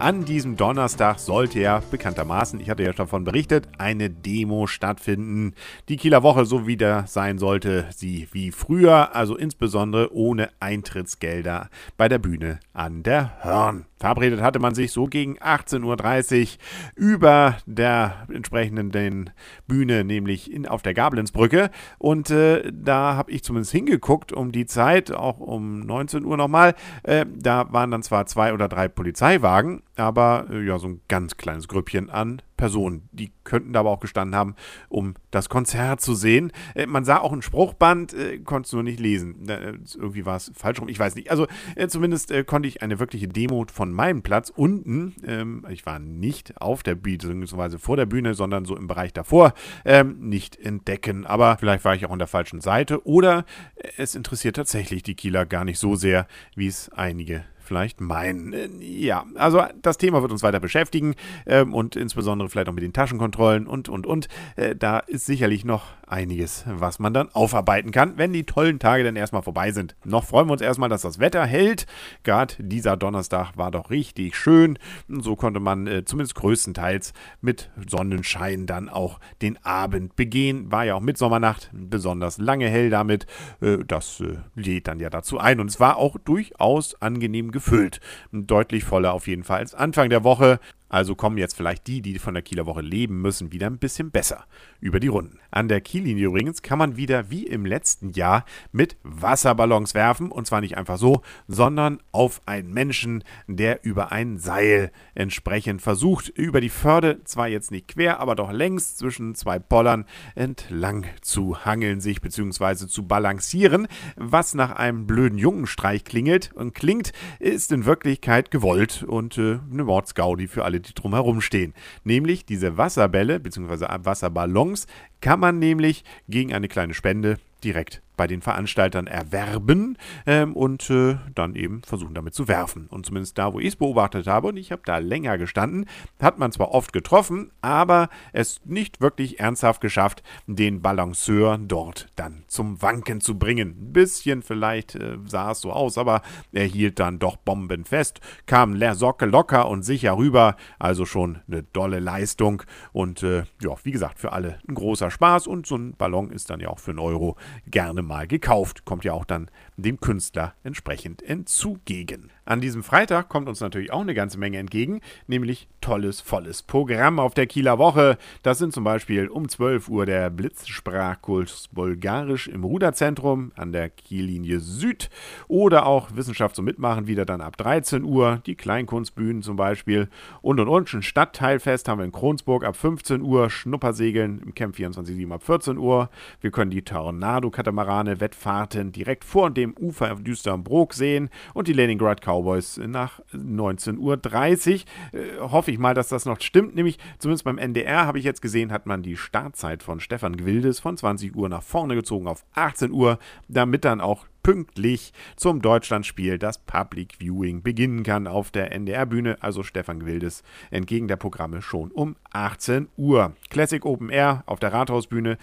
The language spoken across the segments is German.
An diesem Donnerstag sollte ja bekanntermaßen, ich hatte ja schon davon berichtet, eine Demo stattfinden. Die Kieler Woche so wieder sein sollte sie wie früher, also insbesondere ohne Eintrittsgelder bei der Bühne an der Hörn. Verabredet hatte man sich so gegen 18.30 Uhr über der entsprechenden Bühne, nämlich in, auf der Gablenzbrücke. Und äh, da habe ich zumindest hingeguckt um die Zeit, auch um 19 Uhr nochmal. Äh, da waren dann zwar zwei oder drei Polizeiwagen, aber äh, ja, so ein ganz kleines Grüppchen an Personen. Die könnten da aber auch gestanden haben, um das Konzert zu sehen. Äh, man sah auch ein Spruchband, äh, konntest du nur nicht lesen. Äh, irgendwie war es falsch rum, ich weiß nicht. Also äh, zumindest äh, konnte ich eine wirkliche Demo von meinem Platz unten, ähm, ich war nicht auf der Bühne, beziehungsweise vor der Bühne, sondern so im Bereich davor, ähm, nicht entdecken. Aber vielleicht war ich auch an der falschen Seite oder es interessiert tatsächlich die Kieler gar nicht so sehr, wie es einige vielleicht meinen. Ja, also das Thema wird uns weiter beschäftigen ähm, und insbesondere vielleicht auch mit den Taschenkontrollen und, und, und. Äh, da ist sicherlich noch einiges, was man dann aufarbeiten kann, wenn die tollen Tage dann erstmal vorbei sind. Noch freuen wir uns erstmal, dass das Wetter hält. Gerade dieser Donnerstag war doch richtig schön. So konnte man äh, zumindest größtenteils mit Sonnenschein dann auch den Abend begehen. War ja auch Mitsommernacht, besonders lange hell damit. Äh, das äh, lädt dann ja dazu ein. Und es war auch durchaus angenehm gefüllt. Deutlich voller auf jeden Fall als Anfang der Woche. Also kommen jetzt vielleicht die, die von der Kieler Woche leben müssen, wieder ein bisschen besser über die Runden. An der Kiellinie übrigens kann man wieder wie im letzten Jahr mit Wasserballons werfen. Und zwar nicht einfach so, sondern auf einen Menschen, der über ein Seil entsprechend versucht, über die Förde, zwar jetzt nicht quer, aber doch längs zwischen zwei Pollern entlang zu hangeln sich bzw. zu balancieren. Was nach einem blöden Jungenstreich klingelt und klingt, ist in Wirklichkeit gewollt und äh, eine Mordsgaudi für alle die drumherum stehen. Nämlich diese Wasserbälle bzw. Wasserballons kann man nämlich gegen eine kleine Spende direkt bei den Veranstaltern erwerben ähm, und äh, dann eben versuchen damit zu werfen. Und zumindest da, wo ich es beobachtet habe, und ich habe da länger gestanden, hat man zwar oft getroffen, aber es nicht wirklich ernsthaft geschafft, den Balanceur dort dann zum Wanken zu bringen. Ein bisschen vielleicht äh, sah es so aus, aber er hielt dann doch bombenfest, kam Socke locker und sicher rüber, also schon eine dolle Leistung und äh, ja, wie gesagt, für alle ein großer Spaß und so ein Ballon ist dann ja auch für einen Euro gerne mal gekauft. Kommt ja auch dann dem Künstler entsprechend entzugegen. An diesem Freitag kommt uns natürlich auch eine ganze Menge entgegen, nämlich tolles, volles Programm auf der Kieler Woche. Das sind zum Beispiel um 12 Uhr der Blitzsprachkurs Bulgarisch im Ruderzentrum an der Kiellinie Süd oder auch Wissenschaft zum Mitmachen wieder dann ab 13 Uhr, die Kleinkunstbühnen zum Beispiel und und und. Ein Stadtteilfest haben wir in Kronsburg ab 15 Uhr, Schnuppersegeln im Camp 24-7 ab 14 Uhr. Wir können die Tornado-Katamarane Wettfahrten direkt vor dem Ufer auf Düsterbrook sehen und die Leningrad Cow Cowboys nach 19.30 Uhr. Äh, hoffe ich mal, dass das noch stimmt. Nämlich, zumindest beim NDR habe ich jetzt gesehen, hat man die Startzeit von Stefan Gwildes von 20 Uhr nach vorne gezogen auf 18 Uhr, damit dann auch pünktlich zum Deutschlandspiel das Public Viewing beginnen kann auf der NDR-Bühne, also Stefan Gwildes, entgegen der Programme schon um 18 Uhr. Classic Open Air auf der Rathausbühne,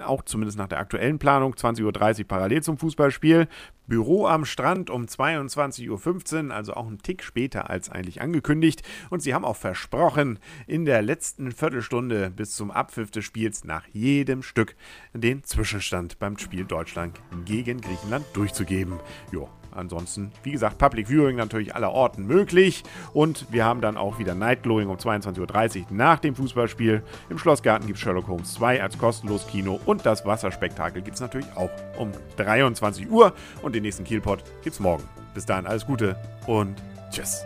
auch zumindest nach der aktuellen Planung, 20.30 Uhr parallel zum Fußballspiel. Büro am Strand um 22.15 Uhr, also auch einen Tick später als eigentlich angekündigt. Und sie haben auch versprochen, in der letzten Viertelstunde bis zum Abpfiff des Spiels nach jedem Stück den Zwischenstand beim Spiel Deutschland gegen Griechenland durchzugeben. Jo, Ansonsten, wie gesagt, Public Viewing natürlich aller Orten möglich. Und wir haben dann auch wieder Night Glowing um 22.30 Uhr nach dem Fußballspiel. Im Schlossgarten gibt es Sherlock Holmes 2 als kostenlos Kino. Und das Wasserspektakel gibt es natürlich auch um 23 Uhr. Und den nächsten Kielpot gibt es morgen. Bis dahin alles Gute und tschüss.